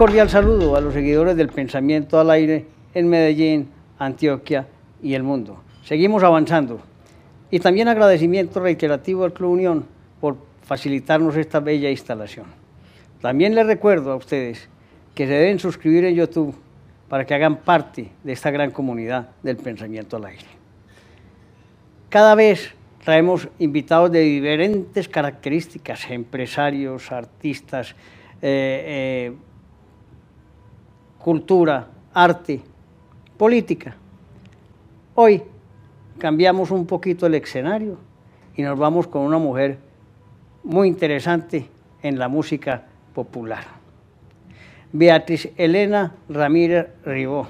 Cordial saludo a los seguidores del pensamiento al aire en Medellín, Antioquia y el mundo. Seguimos avanzando. Y también agradecimiento reiterativo al Club Unión por facilitarnos esta bella instalación. También les recuerdo a ustedes que se deben suscribir en YouTube para que hagan parte de esta gran comunidad del pensamiento al aire. Cada vez traemos invitados de diferentes características, empresarios, artistas, eh, eh, cultura, arte, política. Hoy cambiamos un poquito el escenario y nos vamos con una mujer muy interesante en la música popular. Beatriz Elena Ramírez Ribó,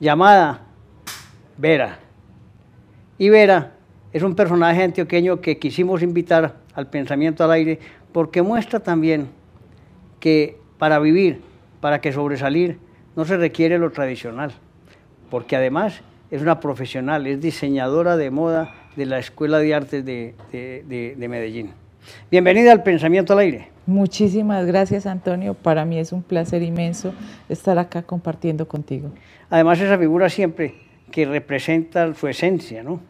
llamada Vera. Y Vera es un personaje antioqueño que quisimos invitar al pensamiento al aire porque muestra también que para vivir, para que sobresalir, no se requiere lo tradicional, porque además es una profesional, es diseñadora de moda de la Escuela de Artes de, Medellín. Bienvenida al Pensamiento al Aire. Muchísimas gracias, Antonio. Para mí es un placer inmenso estar acá compartiendo contigo. Además, esa figura siempre que representa su esencia, ¿no?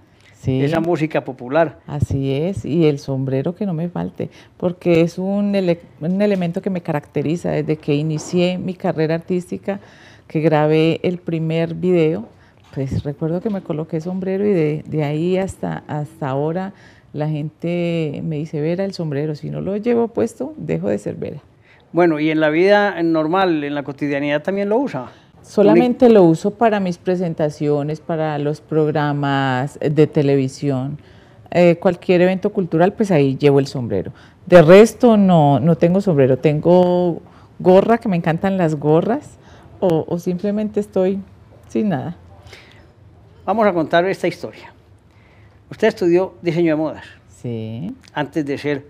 Sí. Esa música popular. Así es, y el sombrero que no me falte, porque es un, un elemento que me caracteriza desde que inicié mi carrera artística, que grabé el primer video pues recuerdo que me coloqué sombrero y de, ahí hasta, hasta ahora la gente me dice, Vera, el sombrero, si no lo llevo puesto, dejo de ser Vera. Bueno, y en la vida normal, en la cotidianidad también lo usa. Solamente lo uso para mis presentaciones, para los programas de televisión, eh, cualquier evento cultural, pues ahí llevo el sombrero. De resto no, no tengo sombrero, tengo gorra, que me encantan las gorras, o simplemente estoy sin nada. Vamos a contar esta historia. Usted estudió diseño de modas. Sí. Antes de ser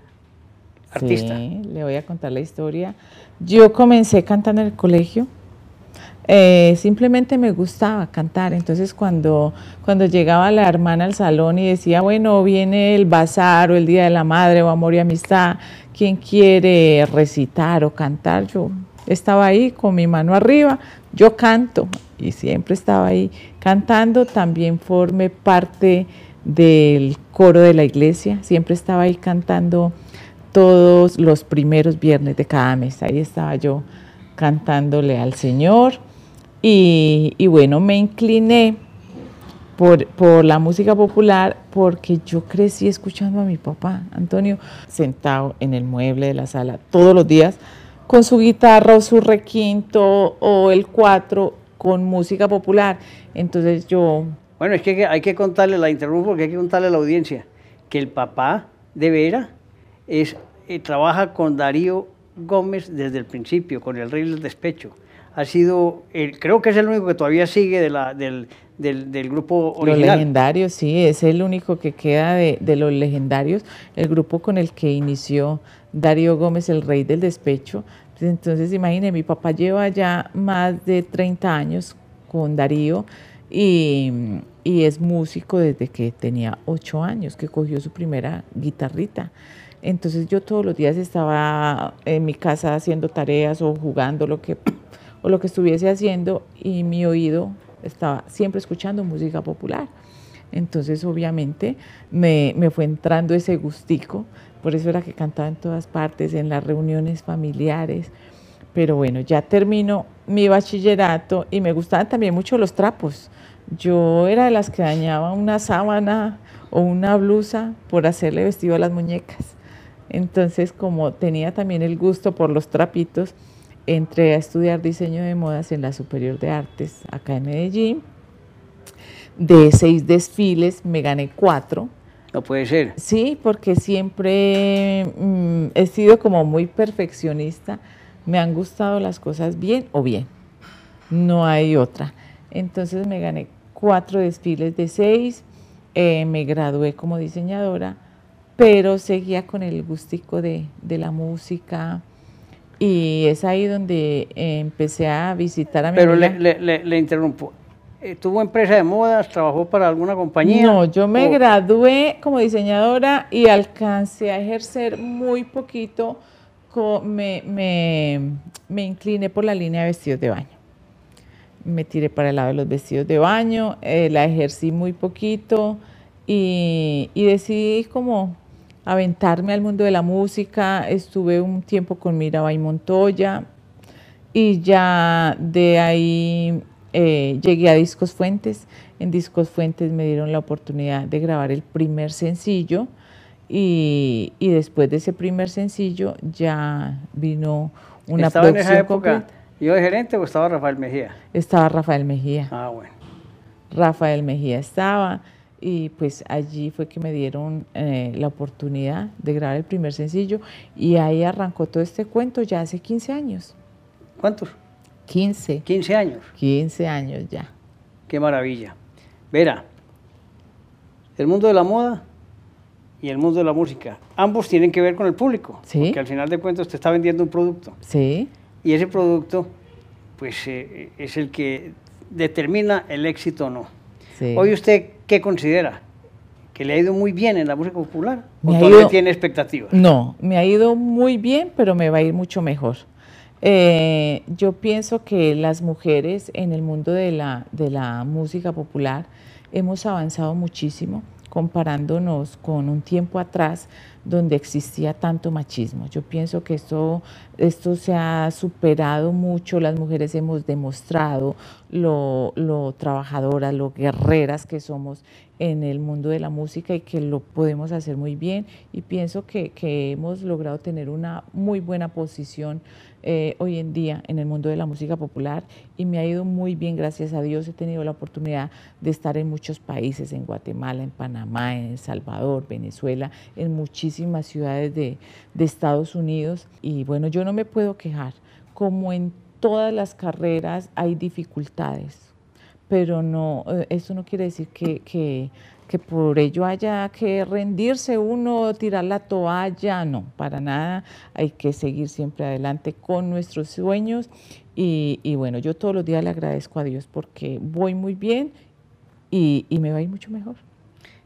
artista. Sí, le voy a contar la historia. Yo comencé cantando en el colegio. Eh, simplemente me gustaba cantar. Entonces, cuando, cuando llegaba la hermana al salón y decía, bueno, viene el bazar o el Día de la Madre o Amor y Amistad, ¿quién quiere recitar o cantar? Yo estaba ahí con mi mano arriba, yo canto y siempre estaba ahí cantando, también formé parte del coro de la iglesia, siempre estaba ahí cantando todos los primeros viernes de cada mes, ahí estaba yo cantándole al Señor y, bueno, me incliné por, por, la música popular porque yo crecí escuchando a mi papá, Antonio, sentado en el mueble de la sala todos los días con su guitarra o su requinto o el cuatro con música popular. Entonces yo... Bueno, es que hay que contarle, la interrumpo porque hay que contarle a la audiencia, que el papá de Vera es, eh, trabaja con Darío Gómez desde el principio, con el Rey del Despecho. Ha sido, creo que es el único que todavía sigue de la, del, del, grupo original. Los legendarios, sí, es el único que queda de, de los legendarios, el grupo con el que inició Darío Gómez, el rey del despecho. Entonces, imagínense, mi papá lleva ya más de 30 años con Darío y, es músico desde que tenía 8 años, que cogió su primera guitarrita. Entonces yo todos los días estaba en mi casa haciendo tareas o jugando lo que, o lo que estuviese haciendo y mi oído estaba siempre escuchando música popular. Entonces obviamente me, me fue entrando ese gustico por eso era que cantaba en todas partes, en las reuniones familiares. Pero bueno, ya termino mi bachillerato y me gustaban también mucho los trapos. Yo era de las que dañaba una sábana o una blusa por hacerle vestido a las muñecas. Entonces, como tenía también el gusto por los trapitos, entré a estudiar diseño de modas en la Superior de Artes acá en Medellín. De seis desfiles me gané cuatro no puede ser. Sí, porque siempre mm, he sido como muy perfeccionista. Me han gustado las cosas bien o bien. No hay otra. Entonces me gané cuatro desfiles de seis. Eh, me gradué como diseñadora, pero seguía con el gustico de, la música. Y es ahí donde empecé a visitar a mi Pero le, le, le interrumpo. Eh, ¿Tuvo empresa de modas? ¿Trabajó para alguna compañía? No, yo me gradué como diseñadora y alcancé a ejercer muy poquito me, me, incliné por la línea de vestidos de baño. Me tiré para el lado de los vestidos de baño, eh, la ejercí muy poquito y, y decidí como aventarme al mundo de la música. Estuve un tiempo con Mirabai Montoya y ya de ahí eh, llegué a Discos Fuentes. En Discos Fuentes me dieron la oportunidad de grabar el primer sencillo y, después de ese primer sencillo ya vino una ¿Estaba en esa época yo de gerente o estaba Rafael Mejía? Estaba Rafael Mejía. Ah, bueno. Rafael Mejía estaba y pues allí fue que me dieron eh, la oportunidad de grabar el primer sencillo y ahí arrancó todo este cuento ya hace 15 años. ¿Cuántos? 15. 15 años. 15 años ya. Qué maravilla. Vera, el mundo de la moda y el mundo de la música, ambos tienen que ver con el público. Sí. Porque al final de cuentas te está vendiendo un producto. Sí. Y ese producto, pues eh, es el que determina el éxito o no. Sí. Hoy usted, ¿qué considera? ¿Que le ha ido muy bien en la música popular? ¿O todavía tiene expectativas? No, me ha ido muy bien, pero me va a ir mucho mejor. Eh, yo pienso que las mujeres en el mundo de la, de la música popular hemos avanzado muchísimo comparándonos con un tiempo atrás donde existía tanto machismo. Yo pienso que esto, esto se ha superado mucho, las mujeres hemos demostrado lo, lo trabajadoras, lo guerreras que somos en el mundo de la música y que lo podemos hacer muy bien y pienso que, que hemos logrado tener una muy buena posición eh, hoy en día en el mundo de la música popular y me ha ido muy bien, gracias a Dios. He tenido la oportunidad de estar en muchos países, en Guatemala, en Panamá, en El Salvador, Venezuela, en muchísimas ciudades de, de Estados Unidos y bueno, yo no me puedo quejar. Como en todas las carreras hay dificultades, pero no, eh, eso no quiere decir que, que que por ello haya que rendirse uno, tirar la toalla, no, para nada, hay que seguir siempre adelante con nuestros sueños y, bueno, yo todos los días le agradezco a Dios porque voy muy bien y, me va a ir mucho mejor.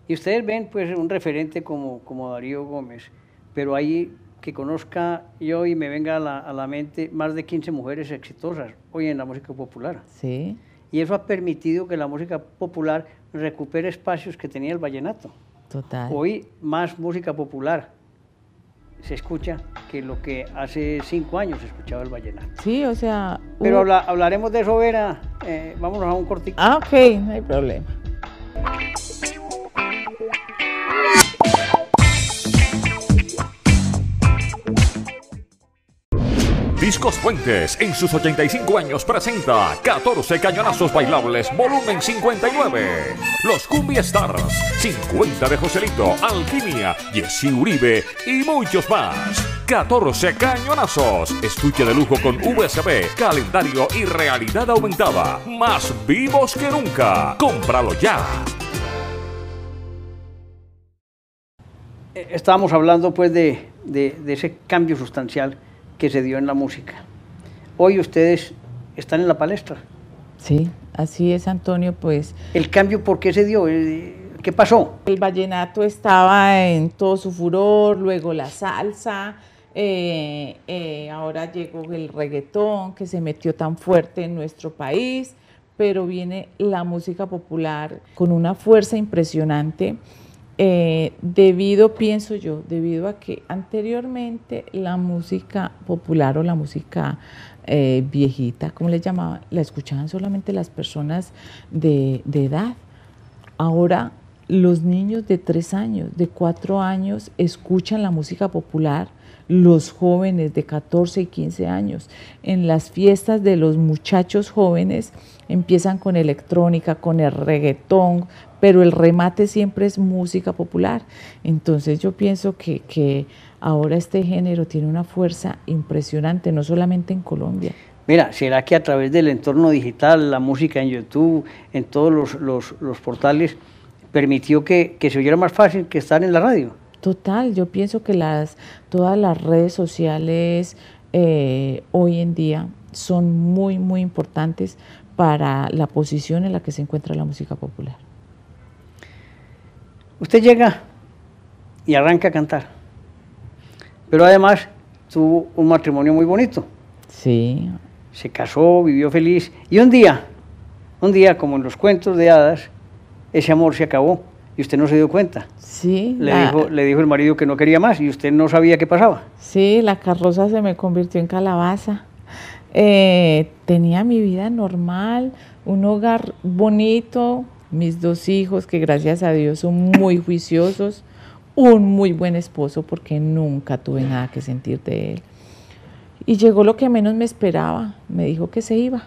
Y ustedes ven pues un referente como, como Darío Gómez, pero ahí que conozca yo y me venga a la, a la mente más de 15 mujeres exitosas hoy en la música popular. Sí. Y eso ha permitido que la música popular recupere espacios que tenía el vallenato. Total. Hoy más música popular se escucha que lo que hace cinco años se escuchaba el vallenato. Sí, o sea... Pero hablaremos de eso, Vera. Eh, vámonos a un cortito. Ah, ok, no hay problema. Discos Fuentes en sus 85 años presenta 14 cañonazos bailables volumen 59. Los Cumbia Stars, 50 de Joselito, Alquimia, Jesse Uribe y muchos más. 14 cañonazos, estuche de lujo con USB, calendario y realidad aumentada. Más vivos que nunca. Cómpralo ya. Eh, estábamos hablando pues de, de ese cambio sustancial que se dio en la música. Hoy ustedes están en la palestra. Sí, así es, Antonio, pues... ¿El cambio por qué se dio? Eh, ¿Qué pasó? El vallenato estaba en todo su furor, luego la salsa, eh, eh, ahora llegó el reggaetón que se metió tan fuerte en nuestro país, pero viene la música popular con una fuerza impresionante eh, debido, pienso yo, debido a que anteriormente la música popular o la música eh, viejita, como le llamaban, la escuchaban solamente las personas de, de edad. Ahora los niños de tres años, de cuatro años, escuchan la música popular, los jóvenes de 14 y 15 años. En las fiestas de los muchachos jóvenes empiezan con electrónica, con el reggaetón, pero el remate siempre es música popular. Entonces yo pienso que, ahora este género tiene una fuerza impresionante, no solamente en Colombia. Mira, ¿será que a través del entorno digital, la música en YouTube, en todos los, portales, permitió que, se oyera más fácil que estar en la radio? Total, yo pienso que las, todas las redes sociales eh, hoy en día son muy, muy importantes para la posición en la que se encuentra la música popular. Usted llega y arranca a cantar, pero además tuvo un matrimonio muy bonito. Sí. Se casó, vivió feliz. Y un día, un día, como en los cuentos de hadas, ese amor se acabó y usted no se dio cuenta. Sí. Le, la- dijo, le dijo el marido que no quería más y usted no sabía qué pasaba. Sí, la carroza se me convirtió en calabaza. Eh, tenía mi vida normal, un hogar bonito, mis dos hijos que gracias a Dios son muy juiciosos, un muy buen esposo porque nunca tuve nada que sentir de él. Y llegó lo que menos me esperaba, me dijo que se iba.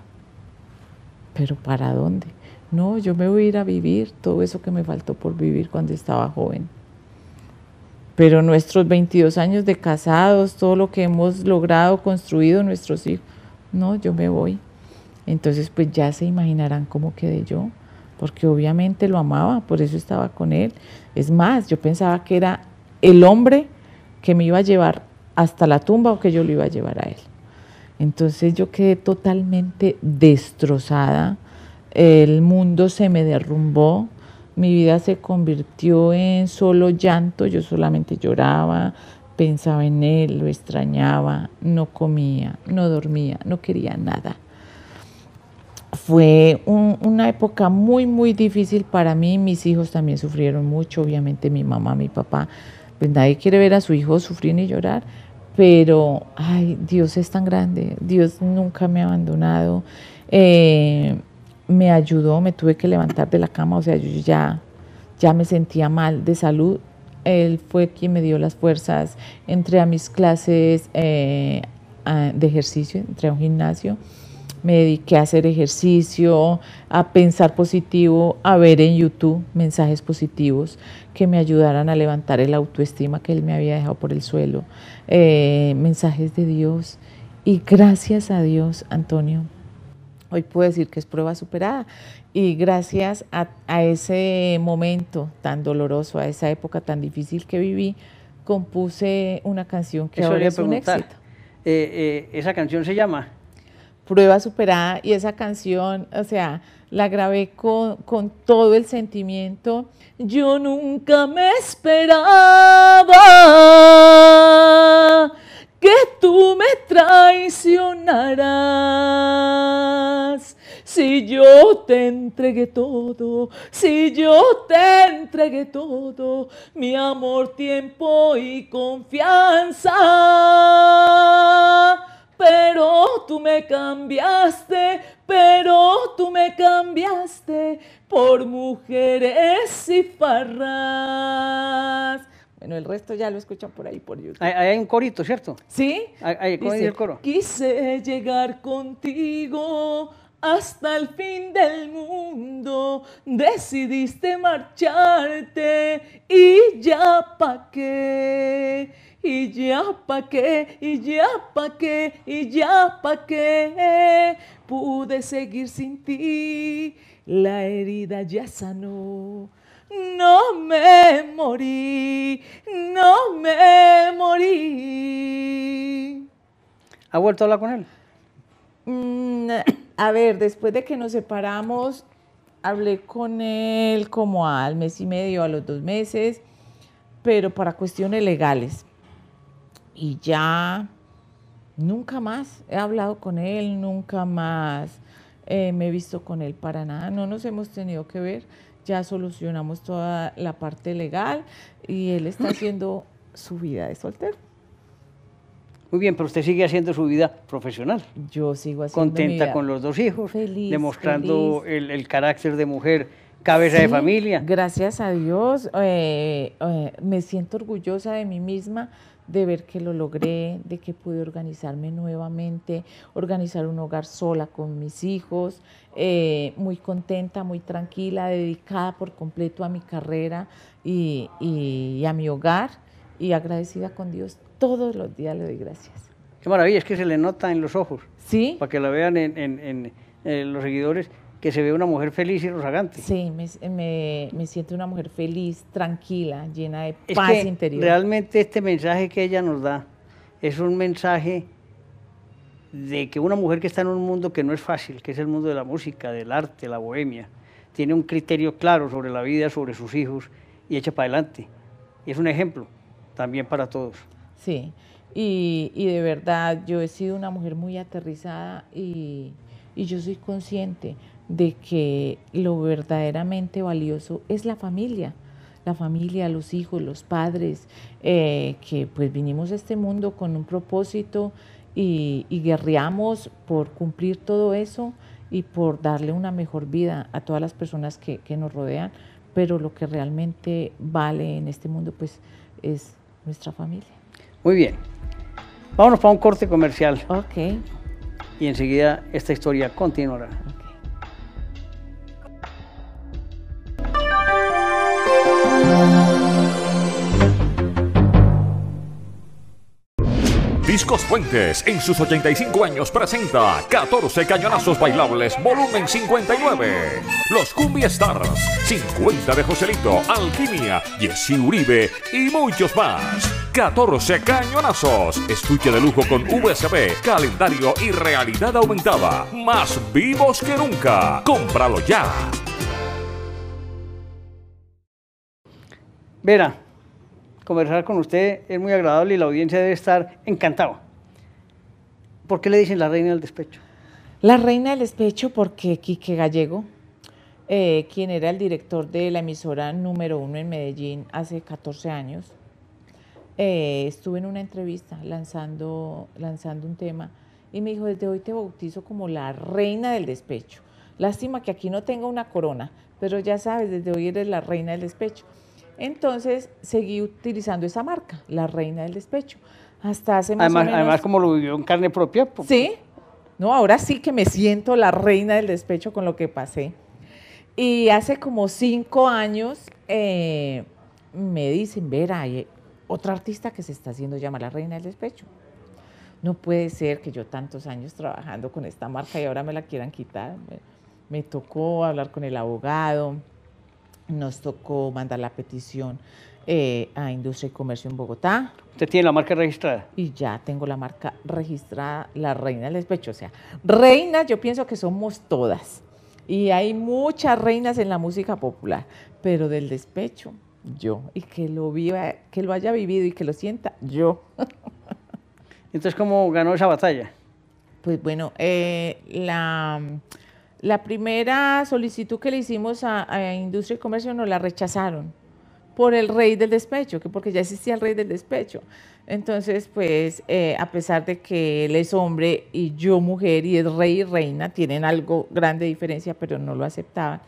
Pero ¿para dónde? No, yo me voy a ir a vivir todo eso que me faltó por vivir cuando estaba joven. Pero nuestros 22 años de casados, todo lo que hemos logrado, construido nuestros hijos, no, yo me voy. Entonces, pues ya se imaginarán cómo quedé yo, porque obviamente lo amaba, por eso estaba con él. Es más, yo pensaba que era el hombre que me iba a llevar hasta la tumba o que yo lo iba a llevar a él. Entonces yo quedé totalmente destrozada, el mundo se me derrumbó, mi vida se convirtió en solo llanto, yo solamente lloraba, pensaba en él, lo extrañaba, no comía, no dormía, no quería nada. Fue un- una época muy, muy difícil para mí, mis hijos también sufrieron mucho, obviamente mi mamá, mi papá, pues nadie quiere ver a su hijo sufrir ni llorar, pero, ay, Dios es tan grande, Dios nunca me ha abandonado, eh, me ayudó, me tuve que levantar de la cama, o sea, yo ya, ya me sentía mal de salud, él fue quien me dio las fuerzas, entré a mis clases eh, de ejercicio, entré a un gimnasio, me dediqué a hacer ejercicio, a pensar positivo, a ver en YouTube mensajes positivos que me ayudaran a levantar el autoestima que él me había dejado por el suelo, eh, mensajes de Dios. Y gracias a Dios, Antonio, hoy puedo decir que es prueba superada. Y gracias a, a ese momento tan doloroso, a esa época tan difícil que viví, compuse una canción que Eso ahora es un éxito. Eh, eh, esa canción se llama Prueba superada y esa canción, o sea, la grabé con, con todo el sentimiento. Yo nunca me esperaba que tú me traicionaras. Si yo te entregué todo, si yo te entregué todo, mi amor, tiempo y confianza pero tú me cambiaste, pero tú me cambiaste por mujeres y farras. Bueno, el resto ya lo escuchan por ahí por YouTube. Ahí ahí hay un corito, ¿cierto? ¿Sí? ¿cómo dice el coro? Quise llegar contigo hasta el fin del mundo. Decidiste marcharte y ya pa' qué. Y ya pa' qué, y ya pa' qué, y ya pa' qué. Pude seguir sin ti, la herida ya sanó. No me morí, no me morí. ¿Ha vuelto a hablar con él? Mm, a ver, después de que nos separamos, hablé con él como al mes y medio, a los dos meses, pero para cuestiones legales. Y ya nunca más he hablado con él, nunca más eh, me he visto con él para nada. No nos hemos tenido que ver, ya solucionamos toda la parte legal y él está haciendo su vida de soltero. Muy bien, pero usted sigue haciendo su vida profesional. Yo sigo haciendo mi Contenta vida. con los dos hijos, Feliz, demostrando feliz. El, el carácter de mujer, cabeza de familia. Gracias a Dios, eh, eh, me siento orgullosa de mí misma de ver que lo logré, de que pude organizarme nuevamente, organizar un hogar sola con mis hijos, eh, muy contenta, muy tranquila, dedicada por completo a mi carrera y, y- y a mi hogar y agradecida con Dios. Todos los días le doy gracias. Qué maravilla, es que se le nota en los ojos, ¿Sí? para que la vean en, en- en, eh, los seguidores, que se ve una mujer feliz y rozagante. Sí, me, me- me siento una mujer feliz, tranquila, llena de Es paz que interior. realmente este mensaje que ella nos da es un mensaje de que una mujer que está en un mundo que no es fácil, que es el mundo de la música, del arte, la bohemia, tiene un criterio claro sobre la vida, sobre sus hijos y echa para adelante. Y es un ejemplo también para todos. Sí, Y, y de verdad, yo he sido una mujer muy aterrizada y, y yo soy consciente de que lo verdaderamente valioso es la familia la familia, los hijos, los padres, eh, que pues vinimos a este mundo con un propósito y, y guerreamos por cumplir todo eso y por darle una mejor vida a todas las personas que, que nos rodean, pero lo que realmente vale en este mundo pues es nuestra familia. Muy bien. Vámonos para un corte comercial Ok. y enseguida esta historia continuará. Discos Fuentes en sus 85 años presenta 14 cañonazos bailables volumen 59. Los Cumbia Stars, 50 de Joselito, Alquimia, Jessy Uribe y muchos más. 14 cañonazos. Estuche de lujo con USB, calendario y realidad aumentada. Más vivos que nunca. Cómpralo ya. Vera, conversar con usted es muy agradable y la audiencia debe estar encantado. ¿Por qué le dicen la reina del despecho? La reina del despecho porque Quique Gallego, eh, quien era el director de la emisora número uno en Medellín hace 14 años, eh, estuve en una entrevista lanzando, lanzando un tema y me dijo, desde hoy te bautizo como la reina del despecho. Lástima que aquí no tenga una corona, pero ya sabes, desde hoy eres la reina del despecho. Entonces seguí utilizando esa marca, la reina del despecho. Hasta hace más Además, o menos... además como lo vivió en carne propia. pues, Sí, no, ahora sí que me siento la reina del despecho con lo que pasé. Y hace como cinco años eh, me dicen, Vera, hay otra artista que se está haciendo llamar la reina del despecho. No puede ser que yo tantos años trabajando con esta marca y ahora me la quieran quitar. Me, me tocó hablar con el abogado, nos tocó mandar la petición eh, a Industria y Comercio en Bogotá Usted tiene la marca registrada. y ya tengo la marca registrada, la reina del despecho. O sea, reinas yo pienso que somos todas. Y hay muchas reinas en la música popular, pero del despecho, yo. Y que lo viva, que lo haya vivido y que lo sienta, yo. Entonces, ¿cómo ganó esa batalla? Pues bueno, eh, la, la primera solicitud que le hicimos a, Industria y Comercio nos la rechazaron por el rey del despecho, que porque ya existía el rey del despecho. Entonces, pues, eh, a pesar de que él es hombre y yo mujer y es rey y reina, tienen algo grande de diferencia, pero no lo aceptaban.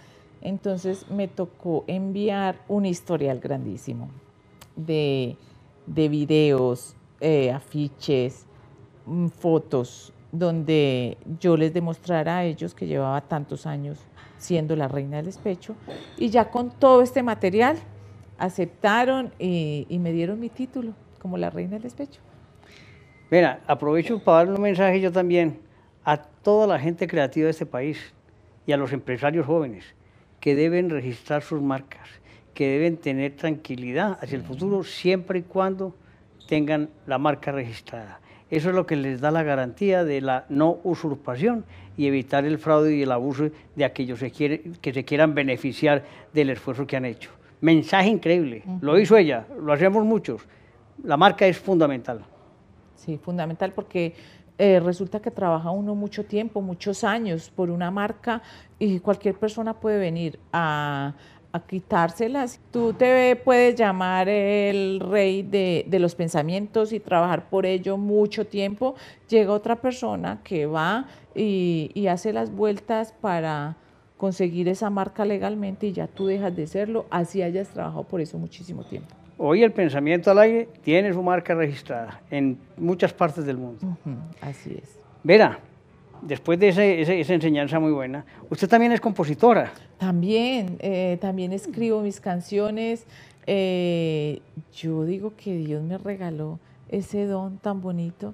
Entonces me tocó enviar un historial grandísimo de, de videos, eh, afiches, mm, fotos, donde yo les demostrara a ellos que llevaba tantos años siendo la reina del despecho. Y ya con todo este material aceptaron y, y me dieron mi título como la reina del despecho. Mira, aprovecho para darle un mensaje yo también a toda la gente creativa de este país y a los empresarios jóvenes que deben registrar sus marcas, que deben tener tranquilidad hacia el futuro siempre y cuando tengan la marca registrada. Eso es lo que les da la garantía de la no usurpación y evitar el fraude y el abuso de aquellos que, se quieran beneficiar del esfuerzo que han hecho. Mensaje increíble, lo hizo ella, lo hacemos muchos. La marca es fundamental. Sí, fundamental porque eh, resulta que trabaja uno mucho tiempo, muchos años por una marca y cualquier persona puede venir a, a quitárselas. Tú te puedes llamar el rey de, de los pensamientos y trabajar por ello mucho tiempo. Llega otra persona que va y, y hace las vueltas para conseguir esa marca legalmente y ya tú dejas de serlo, así hayas trabajado por eso muchísimo tiempo. Hoy el pensamiento al aire tiene su marca registrada en muchas partes del mundo. Así es. Vera, después de ese- ese- esa enseñanza muy buena, usted también es compositora. También, eh, también escribo mis canciones. Eh, yo digo que Dios me regaló ese don tan bonito,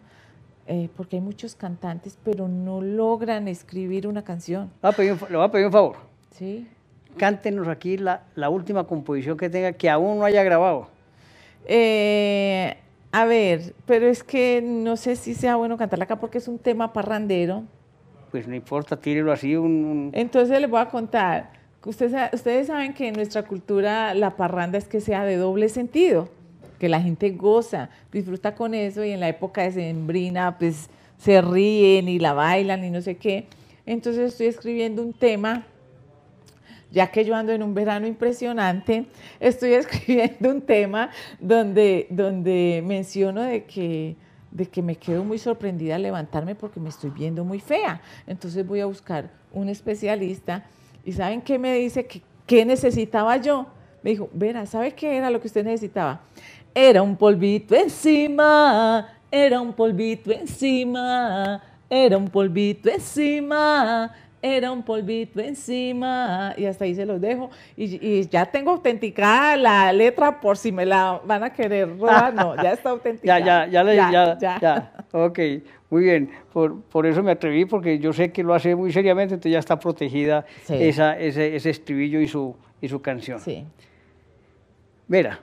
eh, porque hay muchos cantantes, pero no logran escribir una canción. Le voy a pedir un, fa- le voy a pedir un favor. ¿sí? Cántenos aquí la, la última composición que tenga que aún no haya grabado. Eh, a ver, pero es que no sé si sea bueno cantarla acá porque es un tema parrandero. Pues no importa, tírelo así. Un, Entonces les voy a contar. Ustedes, ustedes saben que en nuestra cultura la parranda es que sea de doble sentido. que la gente goza, disfruta con eso y en la época de Sembrina pues se ríen y la bailan y no sé qué. Entonces estoy escribiendo un tema, ya que yo ando en un verano impresionante, estoy escribiendo un tema donde, donde menciono de que de que me quedo muy sorprendida al levantarme porque me estoy viendo muy fea. Entonces voy a buscar un especialista y ¿saben qué me dice? que ¿Qué necesitaba yo? Me dijo, Vera, ¿sabe qué era lo que usted necesitaba? Era un polvito encima, era un polvito encima, era un polvito encima, era un polvito encima y hasta ahí se los dejo. Y, ya tengo autenticada la letra por si me la van a querer robar. No, ya está autenticada. ya, ya, ya, ya, ya, ya, Ok, muy bien. Por, por, eso me atreví, porque yo sé que lo hace muy seriamente, entonces ya está protegida esa, ese, ese, estribillo y su, y su canción. Sí. Mira,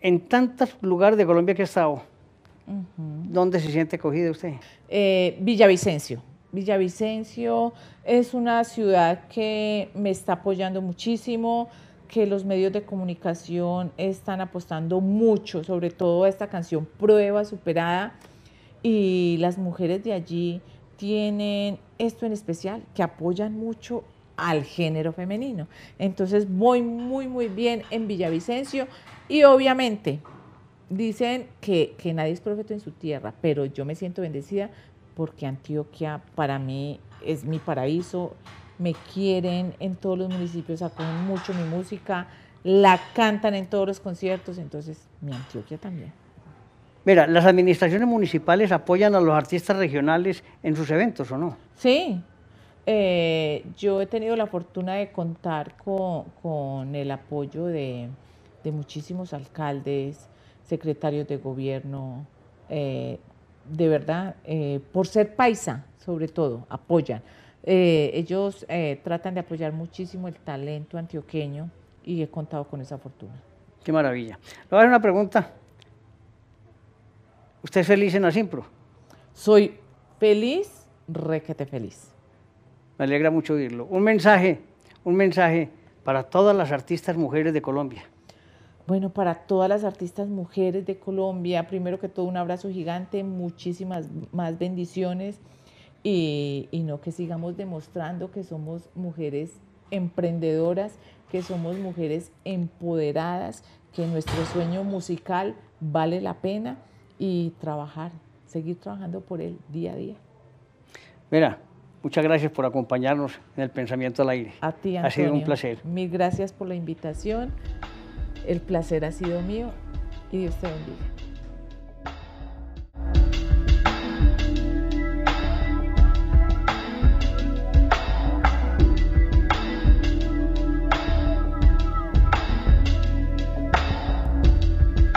en tantos lugares de Colombia que ha estado, ¿dónde se siente acogida usted? Eh, Villavicencio. Villavicencio es una ciudad que me está apoyando muchísimo, que los medios de comunicación están apostando mucho, sobre todo a esta canción Prueba Superada, y las mujeres de allí tienen esto en especial, que apoyan mucho al género femenino. Entonces voy muy, muy bien en Villavicencio y obviamente dicen que, que nadie es profeta en su tierra, pero yo me siento bendecida porque Antioquia para mí es mi paraíso, me quieren en todos los municipios, acogen mucho mi música, la cantan en todos los conciertos, entonces mi Antioquia también. Mira, ¿las administraciones municipales apoyan a los artistas regionales en sus eventos o no? Sí, eh, yo he tenido la fortuna de contar con, el apoyo de, muchísimos alcaldes, secretarios de gobierno, eh, de verdad, eh, por ser paisa, sobre todo, apoyan. Eh, ellos eh, tratan de apoyar muchísimo el talento antioqueño y he contado con esa fortuna. Qué maravilla. Le voy a dar una pregunta. ¿Usted es feliz en la Simpro? Soy feliz, requete feliz. Me alegra mucho oírlo. Un mensaje, un mensaje para todas las artistas mujeres de Colombia. Bueno, para todas las artistas mujeres de Colombia, primero que todo un abrazo gigante, muchísimas más bendiciones y, no que sigamos demostrando que somos mujeres emprendedoras, que somos mujeres empoderadas, que nuestro sueño musical vale la pena y trabajar, seguir trabajando por él día a día. Mira, muchas gracias por acompañarnos en el Pensamiento al Aire. A ti, Antonio. Ha sido un placer. Mil gracias por la invitación. El placer ha sido mío y Dios te bendiga.